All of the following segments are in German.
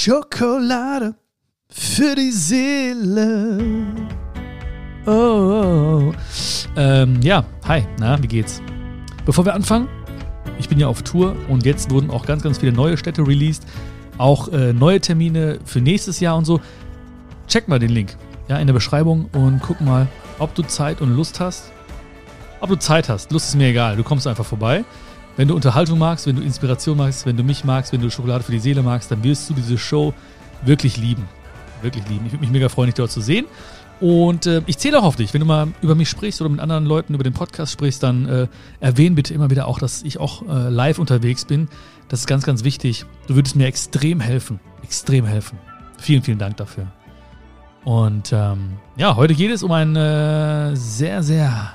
Schokolade für die Seele. Oh, oh, oh. Ähm, ja, hi, na, wie geht's? Bevor wir anfangen, ich bin ja auf Tour und jetzt wurden auch ganz, ganz viele neue Städte released. Auch äh, neue Termine für nächstes Jahr und so. Check mal den Link ja, in der Beschreibung und guck mal, ob du Zeit und Lust hast. Ob du Zeit hast, Lust ist mir egal, du kommst einfach vorbei. Wenn du Unterhaltung magst, wenn du Inspiration magst, wenn du mich magst, wenn du Schokolade für die Seele magst, dann wirst du diese Show wirklich lieben. Wirklich lieben. Ich würde mich mega freuen, dich dort zu sehen. Und äh, ich zähle auch auf dich. Wenn du mal über mich sprichst oder mit anderen Leuten über den Podcast sprichst, dann äh, erwähnen bitte immer wieder auch, dass ich auch äh, live unterwegs bin. Das ist ganz, ganz wichtig. Du würdest mir extrem helfen. Extrem helfen. Vielen, vielen Dank dafür. Und ähm, ja, heute geht es um ein äh, sehr, sehr.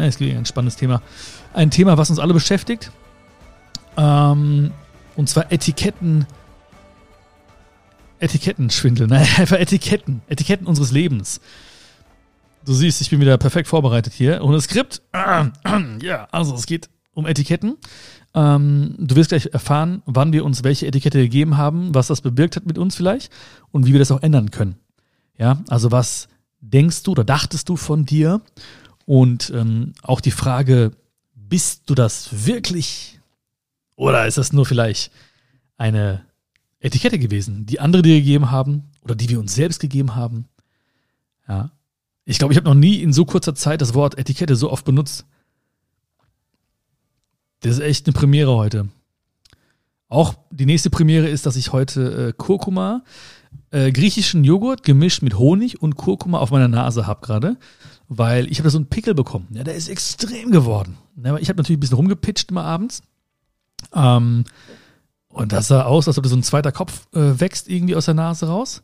Ja, es ein spannendes Thema. Ein Thema, was uns alle beschäftigt. Ähm, und zwar Etiketten Etikettenschwindel, nein, einfach Etiketten, Etiketten unseres Lebens. Du siehst, ich bin wieder perfekt vorbereitet hier. Ohne Skript. Ja, also es geht um Etiketten. Ähm, du wirst gleich erfahren, wann wir uns welche Etikette gegeben haben, was das bewirkt hat mit uns vielleicht und wie wir das auch ändern können. Ja, also was denkst du oder dachtest du von dir? Und ähm, auch die Frage, bist du das wirklich? Oder ist das nur vielleicht eine Etikette gewesen, die andere dir gegeben haben oder die wir uns selbst gegeben haben. Ja. Ich glaube, ich habe noch nie in so kurzer Zeit das Wort Etikette so oft benutzt. Das ist echt eine Premiere heute. Auch die nächste Premiere ist, dass ich heute äh, Kurkuma, äh, griechischen Joghurt gemischt mit Honig und Kurkuma auf meiner Nase habe gerade, weil ich habe da so einen Pickel bekommen. Ja, der ist extrem geworden. Ja, ich habe natürlich ein bisschen rumgepitcht immer abends. Ähm, und das sah aus, als ob so ein zweiter Kopf äh, wächst irgendwie aus der Nase raus.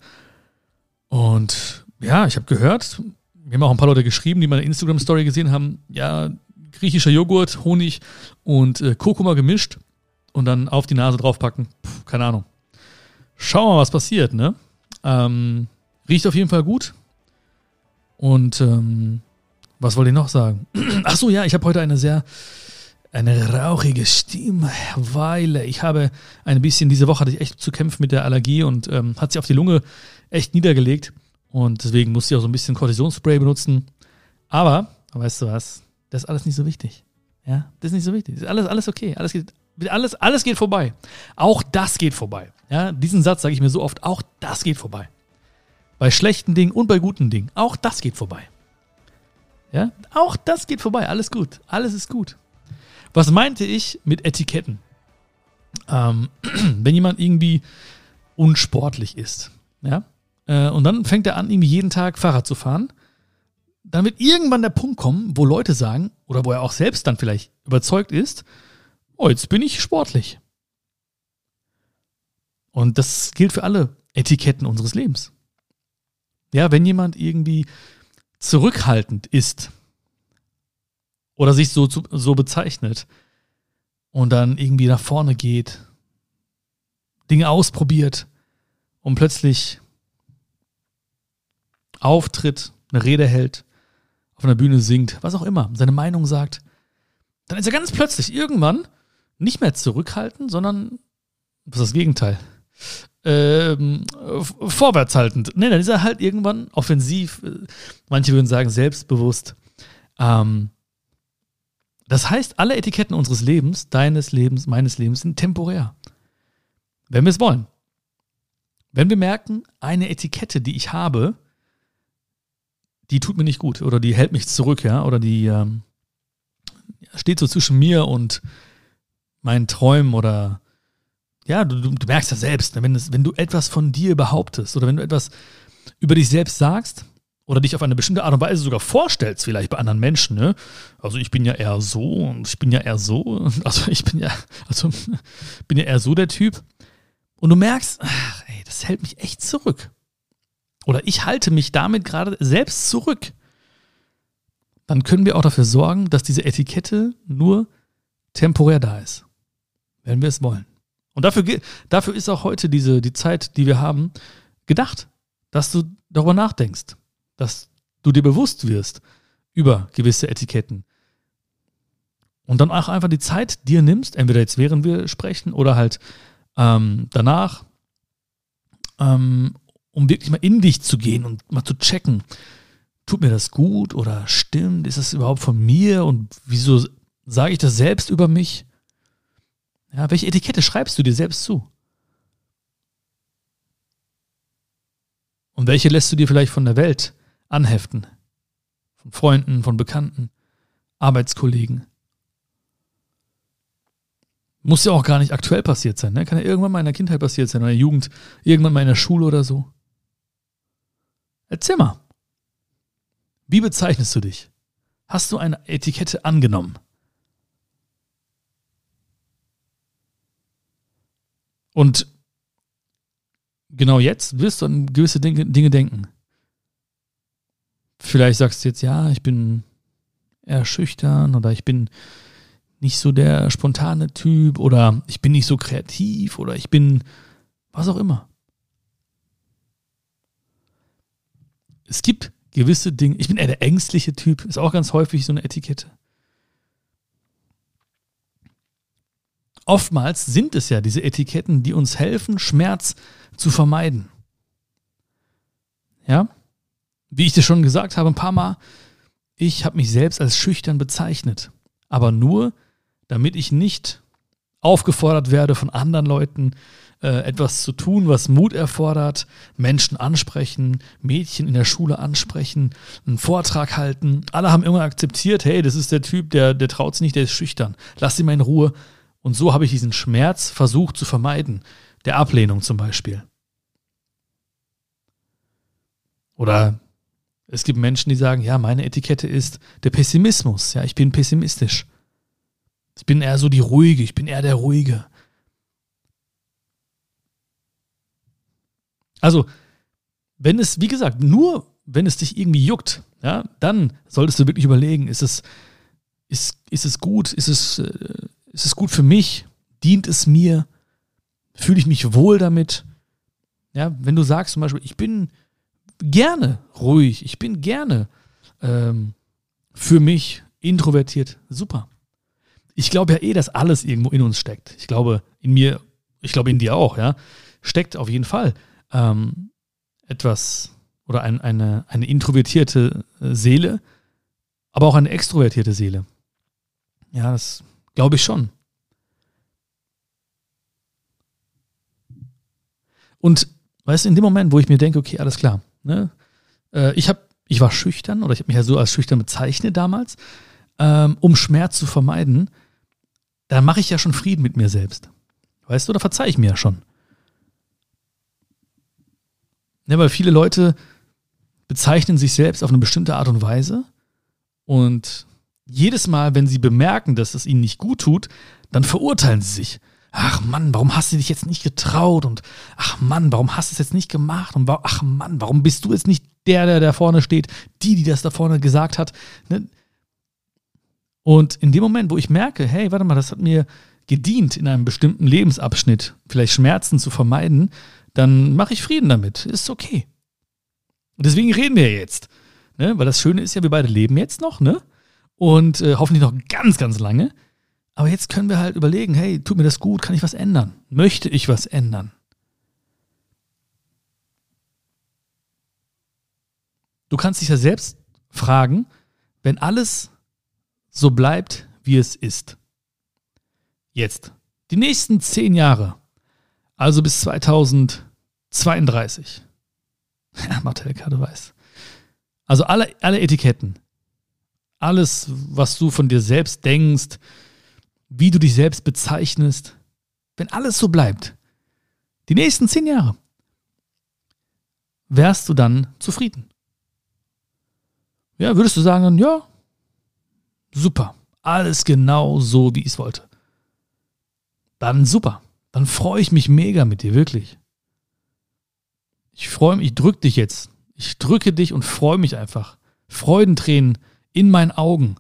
Und ja, ich habe gehört, wir haben auch ein paar Leute geschrieben, die meine Instagram-Story gesehen haben, ja, griechischer Joghurt, Honig und äh, Kurkuma gemischt und dann auf die Nase draufpacken. Puh, keine Ahnung. Schauen wir mal, was passiert, ne? Ähm, riecht auf jeden Fall gut. Und ähm, was wollte ich noch sagen? Ach so, ja, ich habe heute eine sehr eine rauchige Stimme, weil ich habe ein bisschen, diese Woche hatte ich echt zu kämpfen mit der Allergie und ähm, hat sich auf die Lunge echt niedergelegt. Und deswegen musste ich auch so ein bisschen Kortisonspray benutzen. Aber, weißt du was, das ist alles nicht so wichtig. Ja, das ist nicht so wichtig. Das ist alles, alles okay. Alles geht, alles, alles geht vorbei. Auch das geht vorbei. Ja, diesen Satz sage ich mir so oft, auch das geht vorbei. Bei schlechten Dingen und bei guten Dingen. Auch das geht vorbei. Ja, auch das geht vorbei. Alles gut. Alles ist gut. Was meinte ich mit Etiketten? Ähm, wenn jemand irgendwie unsportlich ist, ja, äh, und dann fängt er an, irgendwie jeden Tag Fahrrad zu fahren, dann wird irgendwann der Punkt kommen, wo Leute sagen, oder wo er auch selbst dann vielleicht überzeugt ist, oh, jetzt bin ich sportlich. Und das gilt für alle Etiketten unseres Lebens. Ja, wenn jemand irgendwie zurückhaltend ist, oder sich so, so bezeichnet und dann irgendwie nach vorne geht, Dinge ausprobiert und plötzlich auftritt, eine Rede hält, auf einer Bühne singt, was auch immer, seine Meinung sagt, dann ist er ganz plötzlich irgendwann nicht mehr zurückhaltend, sondern was ist das Gegenteil? Ähm, vorwärtshaltend. Nee, dann ist er halt irgendwann offensiv, manche würden sagen selbstbewusst. Ähm, das heißt, alle Etiketten unseres Lebens, deines Lebens, meines Lebens, sind temporär. Wenn wir es wollen. Wenn wir merken, eine Etikette, die ich habe, die tut mir nicht gut oder die hält mich zurück, ja, oder die ähm, steht so zwischen mir und meinen Träumen oder ja, du, du merkst ja selbst, ne, wenn, das, wenn du etwas von dir behauptest oder wenn du etwas über dich selbst sagst, oder dich auf eine bestimmte Art und Weise sogar vorstellst, vielleicht bei anderen Menschen, ne? Also ich bin ja eher so und ich bin ja eher so, also ich bin ja, also bin ja eher so der Typ. Und du merkst, ach, ey, das hält mich echt zurück. Oder ich halte mich damit gerade selbst zurück. Dann können wir auch dafür sorgen, dass diese Etikette nur temporär da ist. Wenn wir es wollen. Und dafür, dafür ist auch heute diese, die Zeit, die wir haben, gedacht, dass du darüber nachdenkst dass du dir bewusst wirst über gewisse Etiketten. Und dann auch einfach die Zeit dir nimmst, entweder jetzt während wir sprechen oder halt ähm, danach, ähm, um wirklich mal in dich zu gehen und mal zu checken, tut mir das gut oder stimmt, ist das überhaupt von mir und wieso sage ich das selbst über mich? Ja, welche Etikette schreibst du dir selbst zu? Und welche lässt du dir vielleicht von der Welt anheften? Von Freunden, von Bekannten, Arbeitskollegen? Muss ja auch gar nicht aktuell passiert sein, ne? Kann ja irgendwann mal in der Kindheit passiert sein in der Jugend, irgendwann mal in der Schule oder so. Erzähl mal. Wie bezeichnest du dich? Hast du eine Etikette angenommen? Und genau jetzt wirst du an gewisse Dinge, Dinge denken. Vielleicht sagst du jetzt, ja, ich bin eher schüchtern oder ich bin nicht so der spontane Typ oder ich bin nicht so kreativ oder ich bin was auch immer. Es gibt gewisse Dinge, ich bin eher der ängstliche Typ, ist auch ganz häufig so eine Etikette. Oftmals sind es ja diese Etiketten, die uns helfen, Schmerz zu vermeiden. Ja? Wie ich dir schon gesagt habe, ein paar Mal, ich habe mich selbst als schüchtern bezeichnet, aber nur, damit ich nicht aufgefordert werde von anderen Leuten, äh, etwas zu tun, was Mut erfordert, Menschen ansprechen, Mädchen in der Schule ansprechen, einen Vortrag halten. Alle haben immer akzeptiert, hey, das ist der Typ, der, der traut sich nicht, der ist schüchtern. Lass ihn mal in Ruhe. Und so habe ich diesen Schmerz versucht zu vermeiden. Der Ablehnung zum Beispiel. Oder es gibt Menschen, die sagen, ja, meine Etikette ist der Pessimismus. Ja, ich bin pessimistisch. Ich bin eher so die Ruhige, ich bin eher der Ruhige. Also, wenn es, wie gesagt, nur wenn es dich irgendwie juckt, ja, dann solltest du wirklich überlegen, ist es, ist, ist es gut, ist es, äh, ist es gut für mich, dient es mir, fühle ich mich wohl damit? Ja, wenn du sagst zum Beispiel, ich bin gerne ruhig, ich bin gerne ähm, für mich introvertiert, super ich glaube ja eh, dass alles irgendwo in uns steckt. Ich glaube in mir, ich glaube in dir auch, ja, steckt auf jeden Fall ähm, etwas oder ein, eine, eine introvertierte äh, Seele, aber auch eine extrovertierte Seele. Ja, das glaube ich schon. Und weißt du, in dem Moment, wo ich mir denke, okay, alles klar, ne, äh, ich habe, ich war schüchtern oder ich habe mich ja so als schüchtern bezeichnet damals, ähm, um Schmerz zu vermeiden, dann mache ich ja schon Frieden mit mir selbst. Weißt du, da verzeihe ich mir ja schon. Ja, weil viele Leute bezeichnen sich selbst auf eine bestimmte Art und Weise und jedes Mal, wenn sie bemerken, dass es ihnen nicht gut tut, dann verurteilen sie sich. Ach Mann, warum hast du dich jetzt nicht getraut? Und ach Mann, warum hast du es jetzt nicht gemacht? Und ach Mann, warum bist du jetzt nicht der, der da vorne steht, die, die das da vorne gesagt hat? Ne? Und in dem Moment, wo ich merke, hey, warte mal, das hat mir gedient in einem bestimmten Lebensabschnitt, vielleicht Schmerzen zu vermeiden, dann mache ich Frieden damit. Ist okay. Und deswegen reden wir jetzt. Ne? Weil das Schöne ist ja, wir beide leben jetzt noch, ne? Und äh, hoffentlich noch ganz, ganz lange. Aber jetzt können wir halt überlegen, hey, tut mir das gut, kann ich was ändern? Möchte ich was ändern? Du kannst dich ja selbst fragen, wenn alles so bleibt, wie es ist. Jetzt, die nächsten zehn Jahre, also bis 2032. Ja, Martelka, du weißt. Also alle, alle Etiketten, alles, was du von dir selbst denkst, wie du dich selbst bezeichnest, wenn alles so bleibt, die nächsten zehn Jahre, wärst du dann zufrieden? Ja, würdest du sagen, ja, Super. Alles genau so, wie ich es wollte. Dann super. Dann freue ich mich mega mit dir, wirklich. Ich freue mich, ich drücke dich jetzt. Ich drücke dich und freue mich einfach. Freudentränen in meinen Augen.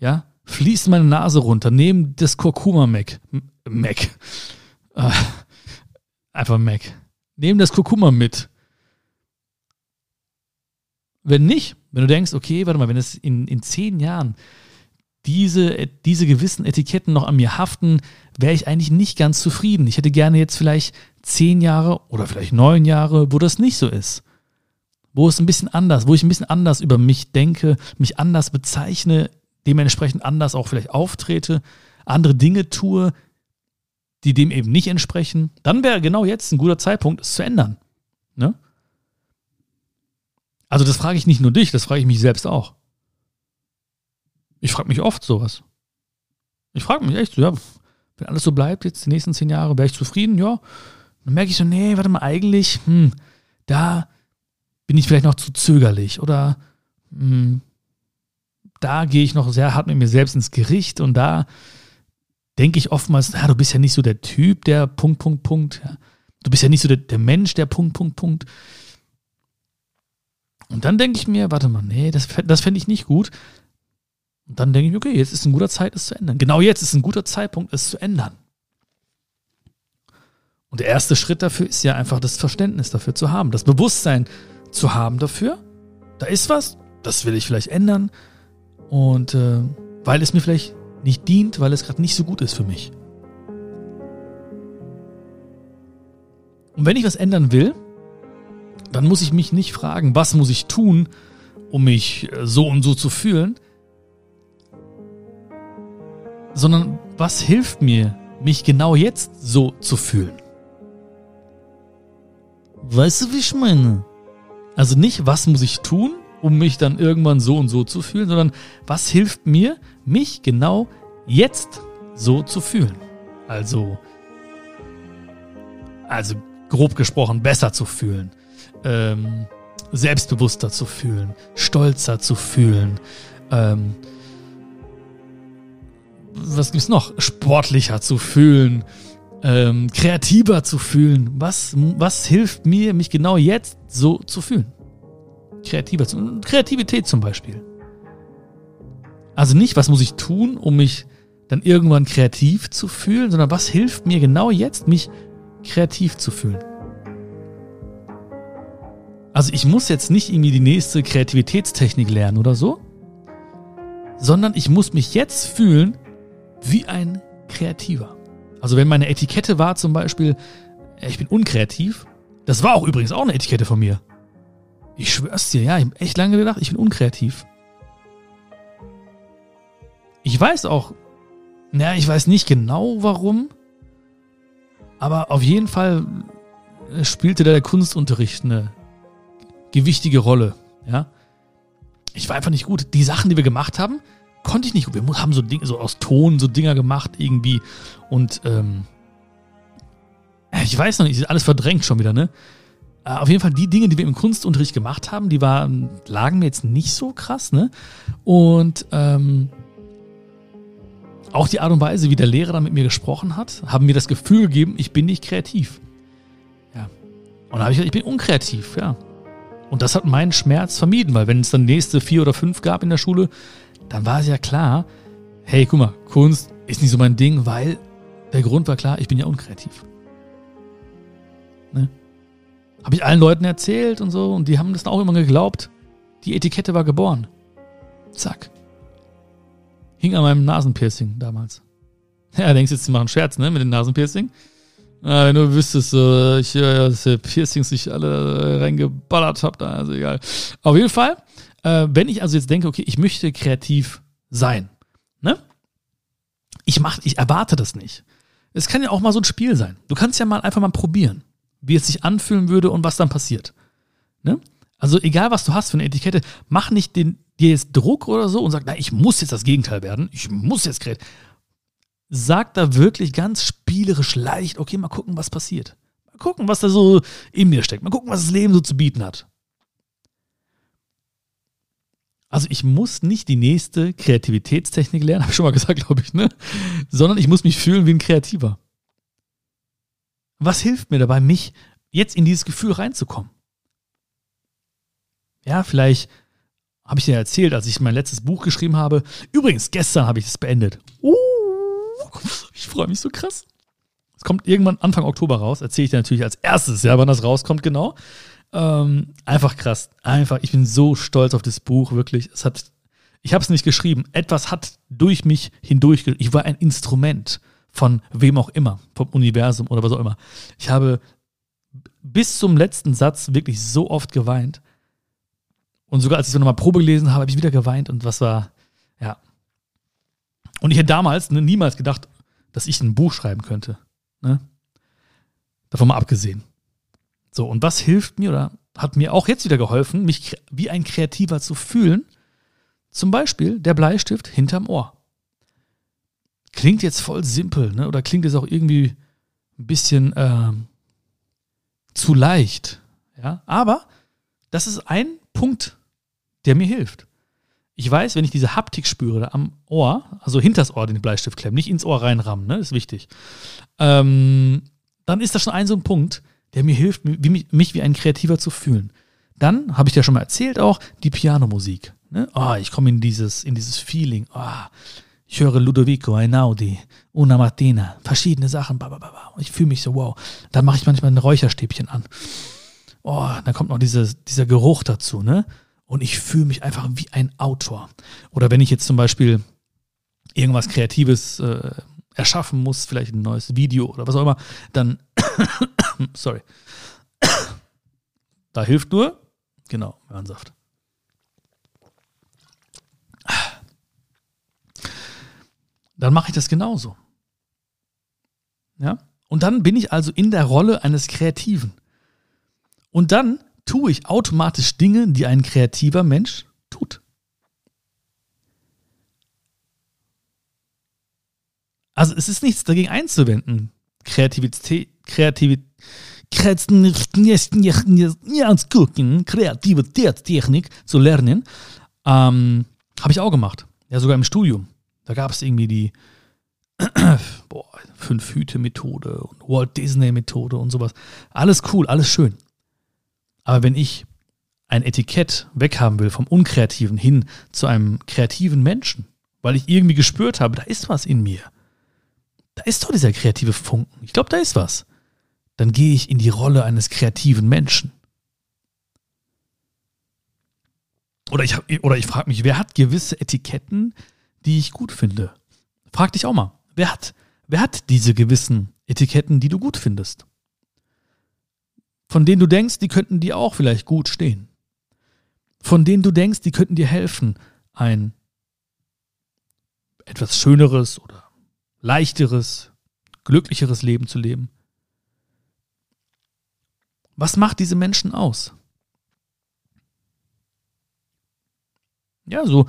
Ja, fließt meine Nase runter, neben das Kurkuma-Mac. Mac. Äh, einfach Mac. Nehmen das Kurkuma mit. Wenn nicht, wenn du denkst, okay, warte mal, wenn es in, in zehn Jahren diese, diese gewissen Etiketten noch an mir haften, wäre ich eigentlich nicht ganz zufrieden. Ich hätte gerne jetzt vielleicht zehn Jahre oder vielleicht neun Jahre, wo das nicht so ist. Wo es ein bisschen anders, wo ich ein bisschen anders über mich denke, mich anders bezeichne, dementsprechend anders auch vielleicht auftrete, andere Dinge tue, die dem eben nicht entsprechen. Dann wäre genau jetzt ein guter Zeitpunkt, es zu ändern. Ne? Also das frage ich nicht nur dich, das frage ich mich selbst auch. Ich frage mich oft sowas. Ich frage mich echt so, ja, wenn alles so bleibt, jetzt die nächsten zehn Jahre, wäre ich zufrieden, ja. Dann merke ich so, nee, warte mal, eigentlich, hm, da bin ich vielleicht noch zu zögerlich oder hm, da gehe ich noch sehr hart mit mir selbst ins Gericht und da denke ich oftmals, na, du bist ja nicht so der Typ, der Punkt, Punkt, Punkt. Ja. Du bist ja nicht so der, der Mensch, der Punkt, Punkt, Punkt. Und dann denke ich mir, warte mal, nee, das, das fände ich nicht gut. Und dann denke ich, okay, jetzt ist ein guter Zeit, es zu ändern. Genau jetzt ist ein guter Zeitpunkt, es zu ändern. Und der erste Schritt dafür ist ja einfach das Verständnis dafür zu haben, das Bewusstsein zu haben dafür. Da ist was, das will ich vielleicht ändern. Und äh, weil es mir vielleicht nicht dient, weil es gerade nicht so gut ist für mich. Und wenn ich was ändern will, dann muss ich mich nicht fragen, was muss ich tun, um mich äh, so und so zu fühlen, sondern was hilft mir, mich genau jetzt so zu fühlen? Weißt du, wie ich meine? Also nicht, was muss ich tun, um mich dann irgendwann so und so zu fühlen, sondern was hilft mir, mich genau jetzt so zu fühlen? Also, also grob gesprochen, besser zu fühlen, ähm, selbstbewusster zu fühlen, stolzer zu fühlen, ähm, was gibt's noch? Sportlicher zu fühlen, ähm, kreativer zu fühlen. Was, was hilft mir, mich genau jetzt so zu fühlen? Kreativer zu, Kreativität zum Beispiel. Also nicht, was muss ich tun, um mich dann irgendwann kreativ zu fühlen, sondern was hilft mir genau jetzt, mich kreativ zu fühlen. Also ich muss jetzt nicht irgendwie die nächste Kreativitätstechnik lernen oder so, sondern ich muss mich jetzt fühlen wie ein Kreativer. Also wenn meine Etikette war zum Beispiel, ich bin unkreativ, das war auch übrigens auch eine Etikette von mir. Ich schwör's dir, ja, ich habe echt lange gedacht, ich bin unkreativ. Ich weiß auch, naja, ich weiß nicht genau warum, aber auf jeden Fall spielte da der Kunstunterricht eine gewichtige Rolle, ja. Ich war einfach nicht gut. Die Sachen, die wir gemacht haben, konnte ich nicht. Wir haben so Dinge, so aus Ton so Dinger gemacht irgendwie und ähm, ich weiß noch nicht, alles verdrängt schon wieder, ne? Äh, auf jeden Fall die Dinge, die wir im Kunstunterricht gemacht haben, die waren, lagen mir jetzt nicht so krass, ne? Und ähm, auch die Art und Weise, wie der Lehrer da mit mir gesprochen hat, haben mir das Gefühl gegeben, ich bin nicht kreativ. Ja. Und da habe ich gesagt, ich bin unkreativ, ja. Und das hat meinen Schmerz vermieden, weil wenn es dann nächste vier oder fünf gab in der Schule, dann war es ja klar, hey, guck mal, Kunst ist nicht so mein Ding, weil der Grund war klar, ich bin ja unkreativ. Ne? Habe ich allen Leuten erzählt und so und die haben das dann auch immer geglaubt. Die Etikette war geboren. Zack. Hing an meinem Nasenpiercing damals. Ja, denkst jetzt, sie machen Scherz, ne, mit dem Nasenpiercing. Ah, wenn du wüsstest, äh, ich, äh, dass Piercings sich alle reingeballert habe, da, also egal. Auf jeden Fall, äh, wenn ich also jetzt denke, okay, ich möchte kreativ sein, ne? Ich mach, ich erwarte das nicht. Es kann ja auch mal so ein Spiel sein. Du kannst ja mal einfach mal probieren, wie es sich anfühlen würde und was dann passiert. Ne? Also egal, was du hast für eine Etikette, mach nicht den, dir jetzt Druck oder so und sag, na, ich muss jetzt das Gegenteil werden. Ich muss jetzt kreativ. Sag da wirklich ganz spielerisch leicht, okay, mal gucken, was passiert. Mal gucken, was da so in mir steckt. Mal gucken, was das Leben so zu bieten hat. Also ich muss nicht die nächste Kreativitätstechnik lernen, habe ich schon mal gesagt, glaube ich, ne? Sondern ich muss mich fühlen wie ein Kreativer. Was hilft mir dabei, mich jetzt in dieses Gefühl reinzukommen? Ja, vielleicht habe ich dir erzählt, als ich mein letztes Buch geschrieben habe. Übrigens, gestern habe ich es beendet. Uh, ich freue mich so krass. Es kommt irgendwann Anfang Oktober raus. Erzähle ich dir natürlich als erstes, ja, wann das rauskommt, genau. Ähm, einfach krass. Einfach, ich bin so stolz auf das Buch, wirklich. Es hat, Ich habe es nicht geschrieben. Etwas hat durch mich hindurch. Ich war ein Instrument von wem auch immer, vom Universum oder was auch immer. Ich habe bis zum letzten Satz wirklich so oft geweint. Und sogar als ich so nochmal Probe gelesen habe, habe ich wieder geweint und was war, ja. Und ich hätte damals ne, niemals gedacht, dass ich ein Buch schreiben könnte. Ne? Davon mal abgesehen. So, und was hilft mir oder hat mir auch jetzt wieder geholfen, mich wie ein Kreativer zu fühlen? Zum Beispiel der Bleistift hinterm Ohr. Klingt jetzt voll simpel, ne? oder klingt jetzt auch irgendwie ein bisschen äh, zu leicht. Ja? Aber das ist ein Punkt, der mir hilft. Ich weiß, wenn ich diese Haptik spüre am Ohr, also hinters Ohr den Bleistift klemmen, nicht ins Ohr reinrammen, ne? ist wichtig, ähm, dann ist das schon ein so ein Punkt, der mir hilft, wie, mich wie ein Kreativer zu fühlen. Dann habe ich dir schon mal erzählt auch die Pianomusik. Ne? Oh, ich komme in dieses, in dieses Feeling. Oh, ich höre Ludovico Einaudi, Una Martina, verschiedene Sachen. Babababa. Ich fühle mich so, wow. Dann mache ich manchmal ein Räucherstäbchen an. Oh, dann kommt noch diese, dieser Geruch dazu, ne? Und ich fühle mich einfach wie ein Autor. Oder wenn ich jetzt zum Beispiel irgendwas Kreatives äh, erschaffen muss, vielleicht ein neues Video oder was auch immer, dann, sorry, da hilft nur, genau, Möhrensaft. Dann mache ich das genauso. Ja? Und dann bin ich also in der Rolle eines Kreativen. Und dann tue ich automatisch Dinge, die ein kreativer Mensch tut. Also es ist nichts dagegen einzuwenden, Kreativität, Kreativität, Kreativitätstechnik zu lernen. Ähm, Habe ich auch gemacht. Ja, sogar im Studium. Da gab es irgendwie die Fünf-Hüte-Methode und Walt Disney-Methode und sowas. Alles cool, alles schön. Aber wenn ich ein Etikett weghaben will vom Unkreativen hin zu einem kreativen Menschen, weil ich irgendwie gespürt habe, da ist was in mir da ist doch dieser kreative Funken. Ich glaube, da ist was. Dann gehe ich in die Rolle eines kreativen Menschen. Oder ich, oder ich frage mich, wer hat gewisse Etiketten, die ich gut finde? Frag dich auch mal, wer hat, wer hat diese gewissen Etiketten, die du gut findest? Von denen du denkst, die könnten dir auch vielleicht gut stehen. Von denen du denkst, die könnten dir helfen, ein etwas Schöneres oder leichteres, glücklicheres Leben zu leben. Was macht diese Menschen aus? Ja, so,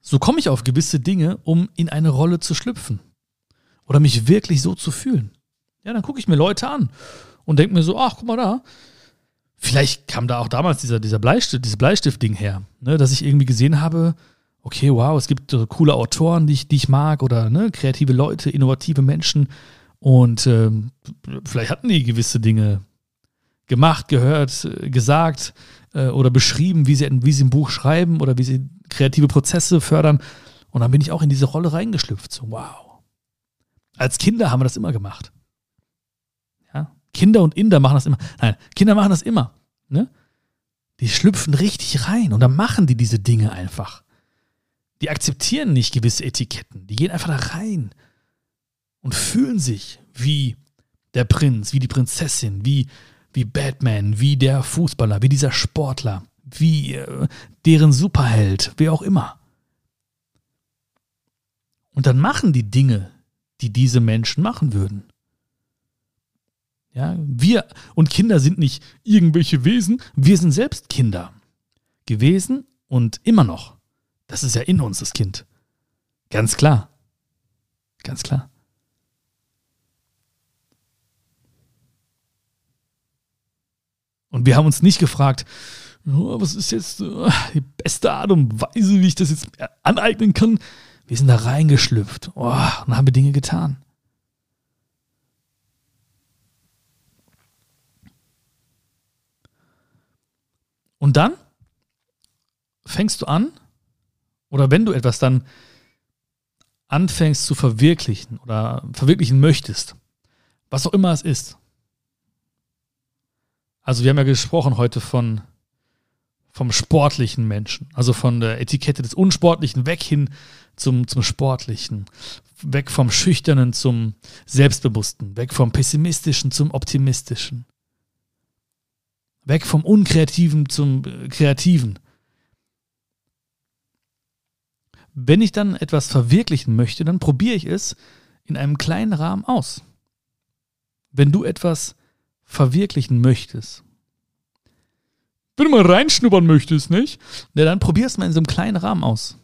so komme ich auf gewisse Dinge, um in eine Rolle zu schlüpfen oder mich wirklich so zu fühlen. Ja, dann gucke ich mir Leute an und denke mir so, ach, guck mal da. Vielleicht kam da auch damals dieser, dieser Bleistift, dieses Bleistift-Ding her, ne, dass ich irgendwie gesehen habe, okay, wow, es gibt so coole Autoren, die ich, die ich mag oder ne, kreative Leute, innovative Menschen und ähm, vielleicht hatten die gewisse Dinge gemacht, gehört, gesagt äh, oder beschrieben, wie sie, wie sie ein Buch schreiben oder wie sie kreative Prozesse fördern. Und dann bin ich auch in diese Rolle reingeschlüpft. So, wow. Als Kinder haben wir das immer gemacht. Ja? Kinder und Inder machen das immer. Nein, Kinder machen das immer. Ne? Die schlüpfen richtig rein und dann machen die diese Dinge einfach. Die akzeptieren nicht gewisse Etiketten. Die gehen einfach da rein und fühlen sich wie der Prinz, wie die Prinzessin, wie, wie Batman, wie der Fußballer, wie dieser Sportler, wie äh, deren Superheld, wer auch immer. Und dann machen die Dinge, die diese Menschen machen würden. Ja, wir und Kinder sind nicht irgendwelche Wesen, wir sind selbst Kinder gewesen und immer noch. Das ist ja in uns, das Kind. Ganz klar. Ganz klar. Und wir haben uns nicht gefragt, oh, was ist jetzt oh, die beste Art und Weise, wie ich das jetzt aneignen kann. Wir sind da reingeschlüpft oh, und haben Dinge getan. Und dann fängst du an, oder wenn du etwas dann anfängst zu verwirklichen oder verwirklichen möchtest, was auch immer es ist. Also wir haben ja gesprochen heute von, vom sportlichen Menschen, also von der Etikette des Unsportlichen weg hin zum, zum Sportlichen, weg vom Schüchternen zum Selbstbewussten, weg vom Pessimistischen zum Optimistischen, weg vom Unkreativen zum äh, Kreativen. Wenn ich dann etwas verwirklichen möchte, dann probiere ich es in einem kleinen Rahmen aus. Wenn du etwas verwirklichen möchtest, wenn du mal reinschnuppern möchtest, nicht? Ja, dann probier es mal in so einem kleinen Rahmen aus.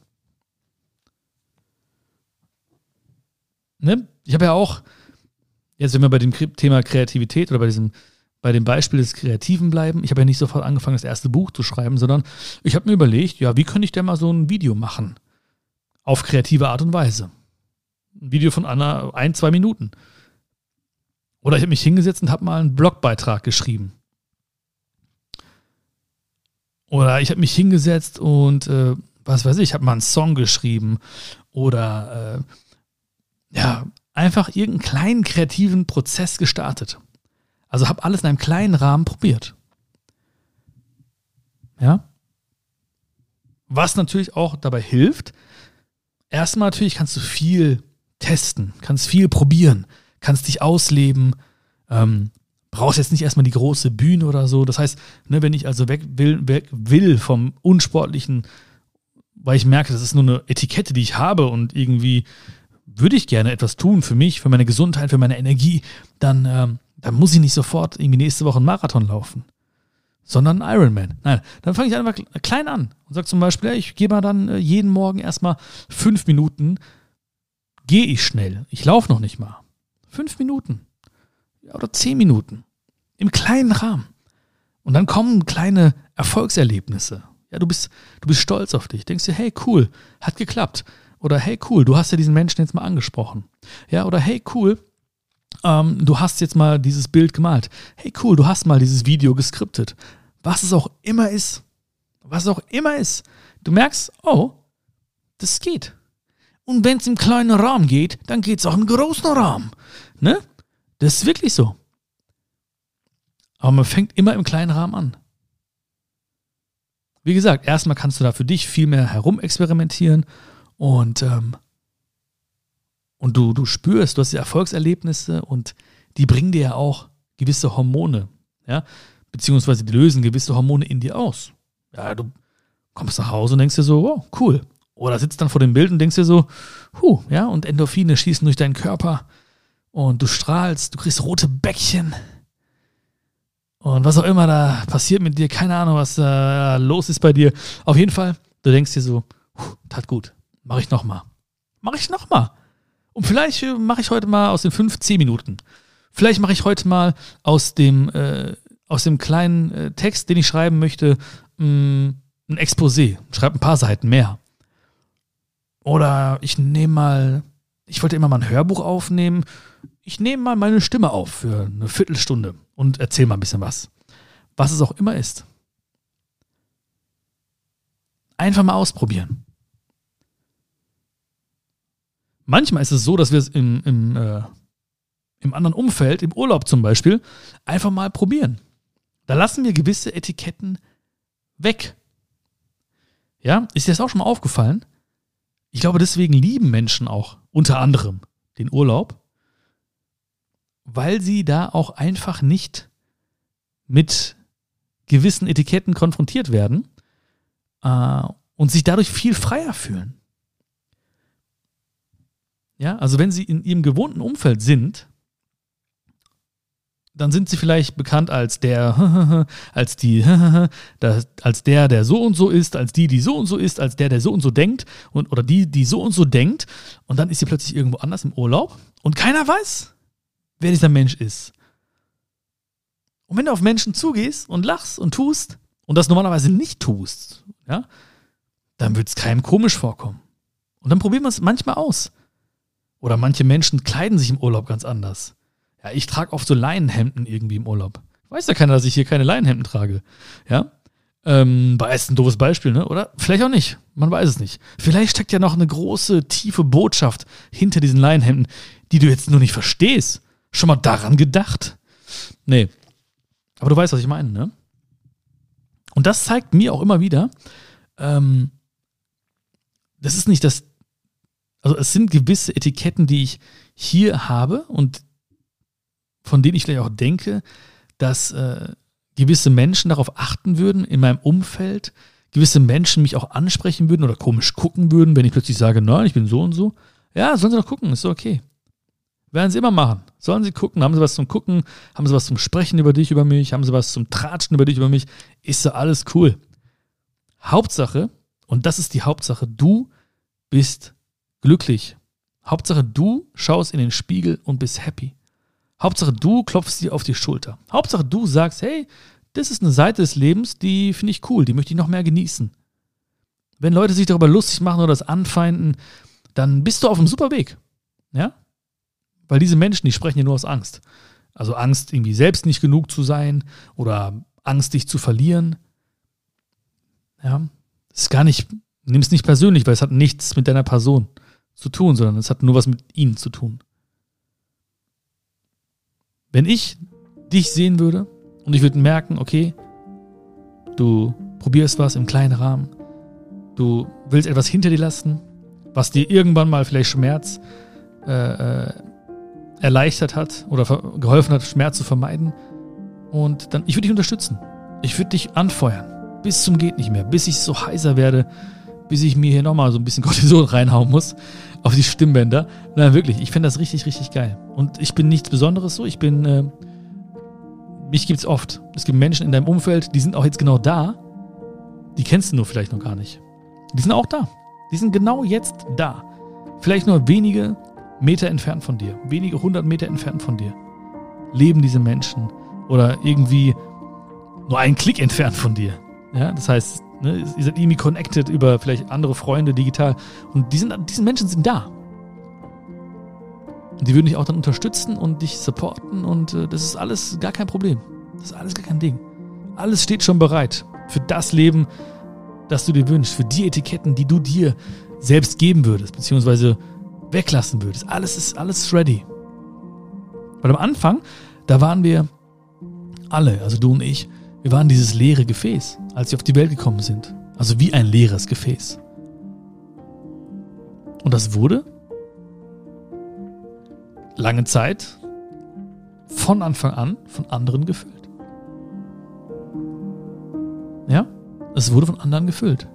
Ne? Ich habe ja auch, jetzt wenn wir bei dem Thema Kreativität oder bei diesem, bei dem Beispiel des Kreativen bleiben, ich habe ja nicht sofort angefangen, das erste Buch zu schreiben, sondern ich habe mir überlegt, ja, wie könnte ich denn mal so ein Video machen? Auf kreative Art und Weise. Ein Video von einer, ein, zwei Minuten. Oder ich habe mich hingesetzt und habe mal einen Blogbeitrag geschrieben. Oder ich habe mich hingesetzt und, äh, was weiß ich, habe mal einen Song geschrieben. Oder, äh, ja, einfach irgendeinen kleinen kreativen Prozess gestartet. Also habe alles in einem kleinen Rahmen probiert. Ja. Was natürlich auch dabei hilft, erstmal natürlich kannst du viel testen, kannst viel probieren, kannst dich ausleben, ähm, brauchst jetzt nicht erstmal die große Bühne oder so. Das heißt, ne, wenn ich also weg will, weg will vom Unsportlichen, weil ich merke, das ist nur eine Etikette, die ich habe und irgendwie würde ich gerne etwas tun für mich, für meine Gesundheit, für meine Energie, dann, ähm, dann muss ich nicht sofort irgendwie nächste Woche einen Marathon laufen, sondern einen Ironman. Nein, dann fange ich einfach klein an und sage zum Beispiel, ich gehe mal dann äh, jeden Morgen erstmal fünf Minuten, gehe ich schnell. Ich laufe noch nicht mal. Fünf Minuten oder zehn Minuten. Im kleinen Rahmen. Und dann kommen kleine Erfolgserlebnisse. Ja, du bist, du bist stolz auf dich. Denkst dir, hey, cool, hat geklappt. Oder hey, cool, du hast ja diesen Menschen jetzt mal angesprochen. Ja, oder hey, cool, ähm, du hast jetzt mal dieses Bild gemalt. Hey, cool, du hast mal dieses Video geskriptet. Was es auch immer ist. Was es auch immer ist. Du merkst, oh, das geht. Und wenn es im kleinen Rahmen geht, dann geht es auch im großen Rahmen. Ne? Das ist wirklich so. Aber man fängt immer im kleinen Rahmen an. Wie gesagt, erstmal kannst du da für dich viel mehr herumexperimentieren und, ähm, und du, du spürst, du hast die Erfolgserlebnisse und die bringen dir ja auch gewisse Hormone, ja, beziehungsweise die lösen gewisse Hormone in dir aus. Ja, du kommst nach Hause und denkst dir so, wow, cool. Oder sitzt dann vor dem Bild und denkst dir so, huh, ja, und Endorphine schießen durch deinen Körper und du strahlst, du kriegst rote Bäckchen. Und was auch immer da passiert mit dir, keine Ahnung, was da los ist bei dir. Auf jeden Fall, du denkst dir so, tat gut, mach ich nochmal. Mach ich nochmal. Und vielleicht äh, mache ich heute mal aus den fünf, zehn Minuten. Vielleicht mache ich heute mal aus dem, äh, aus dem kleinen äh, Text, den ich schreiben möchte, mh, mm, ein Exposé. Schreibe ein paar Seiten mehr. Oder ich nehme mal, ich wollte immer mal ein Hörbuch aufnehmen ich nehme mal meine Stimme auf für eine Viertelstunde und erzähle mal ein bisschen was. Was es auch immer ist. Einfach mal ausprobieren. Manchmal ist es so, dass wir es im, im, äh, im anderen Umfeld, im Urlaub zum Beispiel, einfach mal probieren. Da lassen wir gewisse Etiketten weg. Ja, ist dir das auch schon mal aufgefallen? Ich glaube, deswegen lieben Menschen auch unter anderem den Urlaub, weil sie da auch einfach nicht mit gewissen Etiketten konfrontiert werden äh, und sich dadurch viel freier fühlen. Ja, also wenn sie in ihrem gewohnten Umfeld sind, dann sind sie vielleicht bekannt als der, als die, als der, der so und so ist, als die, die so und so ist, als der, der so und so denkt und oder die, die so und so denkt. Und dann ist sie plötzlich irgendwo anders im Urlaub und keiner weiß, wer dieser Mensch ist. Und wenn du auf Menschen zugehst und lachst und tust und das normalerweise nicht tust, ja, dann wird es keinem komisch vorkommen. Und dann probieren wir es manchmal aus. Oder manche Menschen kleiden sich im Urlaub ganz anders. Ja, ich trage oft so Leinenhemden irgendwie im Urlaub. Weiß ja keiner, dass ich hier keine Leinenhemden trage. Ja. Ähm, war ist ein doofes Beispiel, ne? Oder vielleicht auch nicht. Man weiß es nicht. Vielleicht steckt ja noch eine große, tiefe Botschaft hinter diesen Leinenhemden, die du jetzt nur nicht verstehst. Schon mal daran gedacht? Nee. Aber du weißt, was ich meine, ne? Und das zeigt mir auch immer wieder, ähm, das ist nicht das, also es sind gewisse Etiketten, die ich hier habe und von denen ich vielleicht auch denke, dass äh, gewisse Menschen darauf achten würden in meinem Umfeld, gewisse Menschen mich auch ansprechen würden oder komisch gucken würden, wenn ich plötzlich sage, nein, ich bin so und so. Ja, sollen sie doch gucken, ist okay. Werden sie immer machen. Sollen sie gucken, haben sie was zum Gucken, haben sie was zum Sprechen über dich, über mich, haben sie was zum Tratschen über dich, über mich, ist so alles cool. Hauptsache, und das ist die Hauptsache, du bist glücklich. Hauptsache, du schaust in den Spiegel und bist happy. Hauptsache, du klopfst dir auf die Schulter. Hauptsache, du sagst, hey, das ist eine Seite des Lebens, die finde ich cool, die möchte ich noch mehr genießen. Wenn Leute sich darüber lustig machen oder das anfeinden, dann bist du auf einem super Weg. Ja? Weil diese Menschen, die sprechen ja nur aus Angst. Also Angst, irgendwie selbst nicht genug zu sein oder Angst, dich zu verlieren. Ja, das ist gar nicht, nimm es nicht persönlich, weil es hat nichts mit deiner Person zu tun, sondern es hat nur was mit ihnen zu tun. Wenn ich dich sehen würde und ich würde merken, okay, du probierst was im kleinen Rahmen, du willst etwas hinter dir lassen, was dir irgendwann mal vielleicht Schmerz äh, äh, erleichtert hat oder geholfen hat, Schmerz zu vermeiden. Und dann, ich würde dich unterstützen. Ich würde dich anfeuern. Bis zum geht nicht mehr. Bis ich so heiser werde, bis ich mir hier nochmal so ein bisschen Cortison reinhauen muss auf die Stimmbänder. Nein, wirklich, ich finde das richtig, richtig geil. Und ich bin nichts Besonderes so. Ich bin, äh, mich gibt es oft. Es gibt Menschen in deinem Umfeld, die sind auch jetzt genau da. Die kennst du nur vielleicht noch gar nicht. Die sind auch da. Die sind genau jetzt da. Vielleicht nur wenige Meter entfernt von dir, wenige hundert Meter entfernt von dir. Leben diese Menschen oder irgendwie nur einen Klick entfernt von dir. Ja, das heißt, Ne? Ihr seid irgendwie connected über vielleicht andere Freunde digital. Und die sind, diese Menschen sind da. Und die würden dich auch dann unterstützen und dich supporten. Und äh, das ist alles gar kein Problem. Das ist alles gar kein Ding. Alles steht schon bereit für das Leben, das du dir wünschst. Für die Etiketten, die du dir selbst geben würdest, beziehungsweise weglassen würdest. Alles ist alles ready. Weil am Anfang, da waren wir alle, also du und ich, wir waren dieses leere Gefäß, als wir auf die Welt gekommen sind. Also wie ein leeres Gefäß. Und das wurde lange Zeit von Anfang an von anderen gefüllt. Ja, es wurde von anderen gefüllt.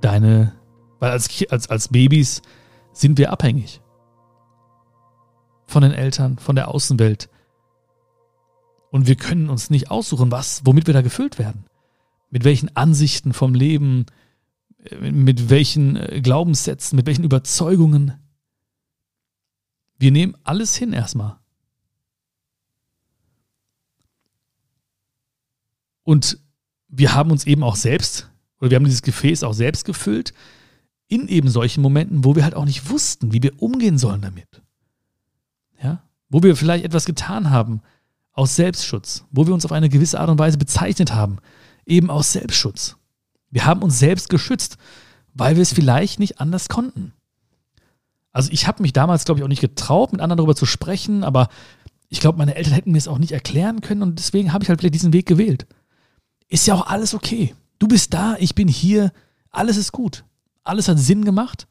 Deine, weil als, als, als Babys sind wir abhängig von den Eltern, von der Außenwelt. Und wir können uns nicht aussuchen, was, womit wir da gefüllt werden. Mit welchen Ansichten vom Leben, äh, mit welchen äh, Glaubenssätzen, mit welchen Überzeugungen. Wir nehmen alles hin erstmal. Und wir haben uns eben auch selbst, oder wir haben dieses Gefäß auch selbst gefüllt, in eben solchen Momenten, wo wir halt auch nicht wussten, wie wir umgehen sollen damit. Ja? Wo wir vielleicht etwas getan haben, aus Selbstschutz, wo wir uns auf eine gewisse Art und Weise bezeichnet haben, eben aus Selbstschutz. Wir haben uns selbst geschützt, weil wir es vielleicht nicht anders konnten. Also ich habe mich damals, glaube ich, auch nicht getraut, mit anderen darüber zu sprechen, aber ich glaube, meine Eltern hätten mir es auch nicht erklären können und deswegen habe ich halt vielleicht diesen Weg gewählt. Ist ja auch alles okay. Du bist da, ich bin hier, alles ist gut. Alles hat Sinn gemacht.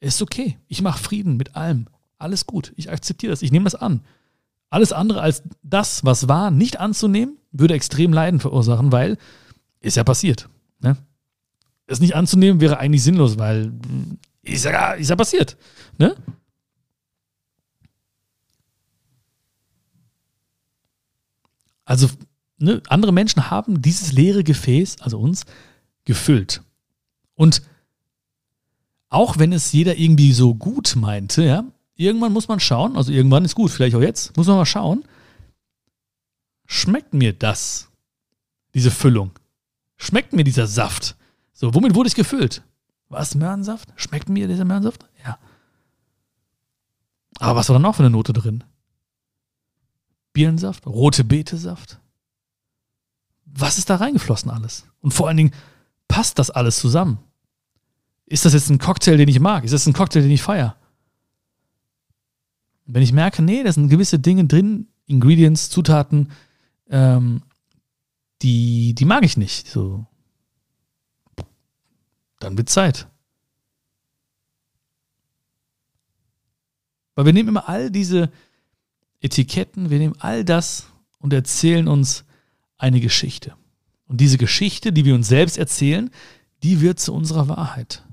Ist okay. Ich mache Frieden mit allem. Alles gut. Ich akzeptiere das. Ich nehme das an. Alles andere als das, was war, nicht anzunehmen, würde extrem Leiden verursachen, weil ist ja passiert. Ne? Es nicht anzunehmen wäre eigentlich sinnlos, weil ist ja, ist ja passiert. Ne? Also, ne, andere Menschen haben dieses leere Gefäß, also uns, gefüllt. Und auch wenn es jeder irgendwie so gut meinte, ja, irgendwann muss man schauen, also irgendwann ist gut, vielleicht auch jetzt, muss man mal schauen, schmeckt mir das, diese Füllung? Schmeckt mir dieser Saft? So, womit wurde ich gefüllt? Was, Möhrensaft? Schmeckt mir dieser Möhrensaft? Ja. Aber was war dann auch für eine Note drin? Birnensaft? Rote Betesaft? Was ist da reingeflossen alles? Und vor allen Dingen, passt das alles zusammen? Ist das jetzt ein Cocktail, den ich mag? Ist das ein Cocktail, den ich feiere? Wenn ich merke, nee, da sind gewisse Dinge drin, Ingredients, Zutaten, ähm, die, die mag ich nicht. So. Dann wird Zeit. Weil wir nehmen immer all diese Etiketten, wir nehmen all das und erzählen uns eine Geschichte. Und diese Geschichte, die wir uns selbst erzählen, die wird zu unserer Wahrheit.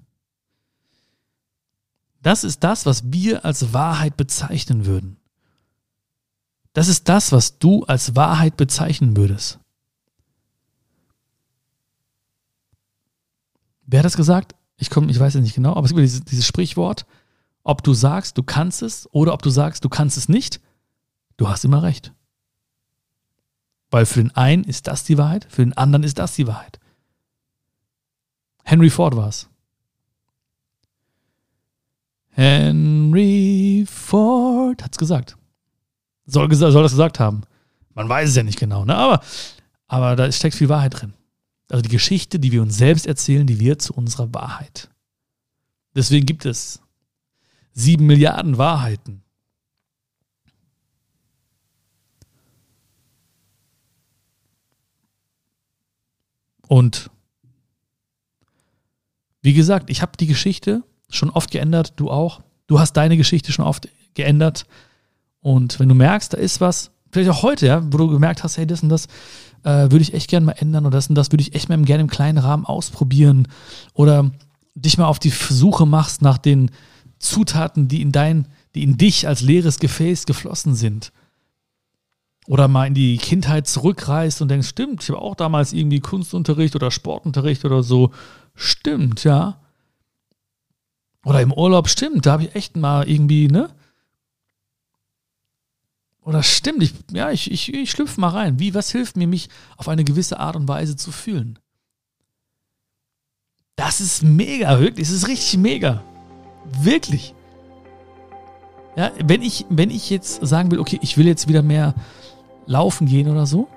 Das ist das, was wir als Wahrheit bezeichnen würden. Das ist das, was du als Wahrheit bezeichnen würdest. Wer hat das gesagt? Ich komme, ich weiß es nicht genau, aber es gibt dieses, dieses Sprichwort, ob du sagst, du kannst es oder ob du sagst, du kannst es nicht, du hast immer recht. Weil für den einen ist das die Wahrheit, für den anderen ist das die Wahrheit. Henry Ford war es. Henry Ford hat es gesagt. Soll, soll das gesagt haben. Man weiß es ja nicht genau, ne? aber, aber da steckt viel Wahrheit drin. Also die Geschichte, die wir uns selbst erzählen, die wird zu unserer Wahrheit. Deswegen gibt es sieben Milliarden Wahrheiten. Und wie gesagt, ich habe die Geschichte schon oft geändert, du auch. Du hast deine Geschichte schon oft geändert. Und wenn du merkst, da ist was, vielleicht auch heute, ja, wo du gemerkt hast, hey, das und das äh, würde ich echt gerne mal ändern oder das und das würde ich echt mal gerne im kleinen Rahmen ausprobieren oder dich mal auf die Suche machst nach den Zutaten, die in dein, die in dich als leeres Gefäß geflossen sind. Oder mal in die Kindheit zurückreist und denkst, stimmt, ich habe auch damals irgendwie Kunstunterricht oder Sportunterricht oder so. Stimmt, ja. Oder im Urlaub, stimmt, da habe ich echt mal irgendwie, ne? Oder stimmt, ich, ja, ich, ich, ich schlüpfe mal rein. Wie, was hilft mir, mich auf eine gewisse Art und Weise zu fühlen? Das ist mega, wirklich. Das ist richtig mega. Wirklich. Ja, wenn ich, wenn ich jetzt sagen will, okay, ich will jetzt wieder mehr laufen gehen oder so,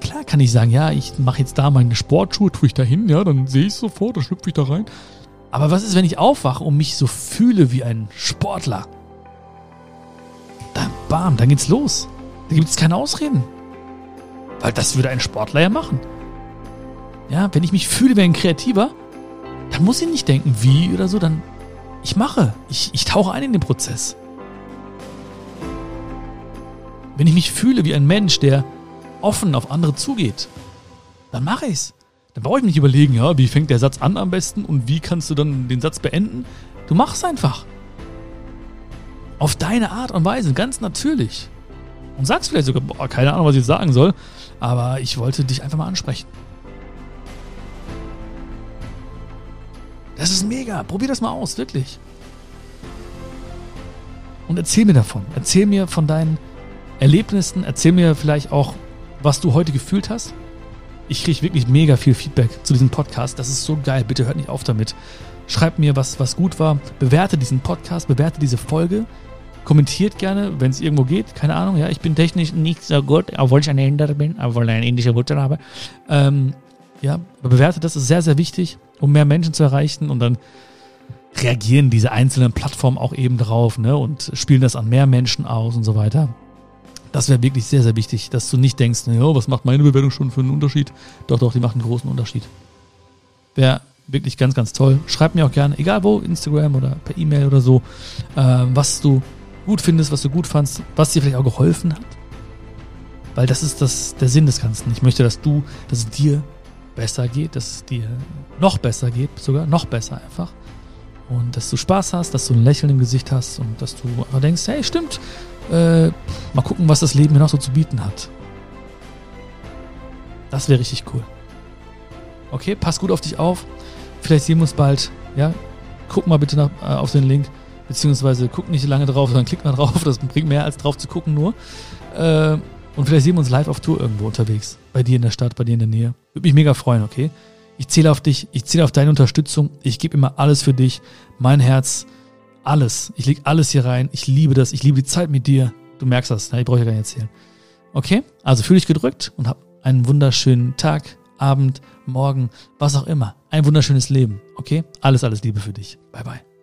klar kann ich sagen, ja, ich mache jetzt da meine Sportschuhe, tue ich da hin, ja, dann sehe ich sofort, dann schlüpfe ich da rein. Aber was ist, wenn ich aufwache und mich so fühle wie ein Sportler? Dann bam, dann geht's los. Da gibt es keine Ausreden. Weil das würde ein Sportler ja machen. Ja, wenn ich mich fühle wie ein Kreativer, dann muss ich nicht denken, wie oder so, dann ich mache. Ich, ich tauche ein in den Prozess. Wenn ich mich fühle wie ein Mensch, der offen auf andere zugeht, dann mache ich's. Dann brauche ich mich überlegen, ja, wie fängt der Satz an am besten und wie kannst du dann den Satz beenden. Du machst einfach. Auf deine Art und Weise, ganz natürlich. Und sagst vielleicht sogar, boah, keine Ahnung, was ich sagen soll, aber ich wollte dich einfach mal ansprechen. Das ist mega. Probier das mal aus, wirklich. Und erzähl mir davon. Erzähl mir von deinen Erlebnissen. Erzähl mir vielleicht auch, was du heute gefühlt hast. Ich kriege wirklich mega viel Feedback zu diesem Podcast. Das ist so geil. Bitte hört nicht auf damit. Schreibt mir, was, was gut war. Bewerte diesen Podcast, bewerte diese Folge. Kommentiert gerne, wenn es irgendwo geht. Keine Ahnung, ja, ich bin technisch nicht so gut, obwohl ich ein Inder bin, obwohl ich eine indische Mutter habe. Ähm, ja, bewerte das ist sehr, sehr wichtig, um mehr Menschen zu erreichen und dann reagieren diese einzelnen Plattformen auch eben drauf ne, und spielen das an mehr Menschen aus und so weiter. Das wäre wirklich sehr, sehr wichtig, dass du nicht denkst, ja, was macht meine Bewertung schon für einen Unterschied? Doch, doch, die macht einen großen Unterschied. Wäre wirklich ganz, ganz toll. Schreib mir auch gerne, egal wo, Instagram oder per E-Mail oder so, äh, was du gut findest, was du gut fandst, was dir vielleicht auch geholfen hat. Weil das ist das, der Sinn des Ganzen. Ich möchte, dass du, dass es dir besser geht, dass es dir noch besser geht, sogar noch besser einfach. Und dass du Spaß hast, dass du ein Lächeln im Gesicht hast und dass du aber denkst, hey, stimmt, äh, mal gucken, was das Leben mir noch so zu bieten hat. Das wäre richtig cool. Okay, pass gut auf dich auf. Vielleicht sehen wir uns bald. Ja, guck mal bitte nach, äh, auf den Link. Beziehungsweise guck nicht lange drauf, sondern klick mal drauf. Das bringt mehr als drauf zu gucken nur. Äh, und vielleicht sehen wir uns live auf Tour irgendwo unterwegs. Bei dir in der Stadt, bei dir in der Nähe. Würde mich mega freuen, okay? Ich zähle auf dich, ich zähle auf deine Unterstützung. Ich gebe immer alles für dich. Mein Herz, alles. Ich lege alles hier rein. Ich liebe das. Ich liebe die Zeit mit dir. Du merkst das. Ich brauche ja gar nicht erzählen. Okay? Also fühle dich gedrückt und hab einen wunderschönen Tag, Abend, Morgen, was auch immer. Ein wunderschönes Leben. Okay? Alles, alles Liebe für dich. Bye, bye.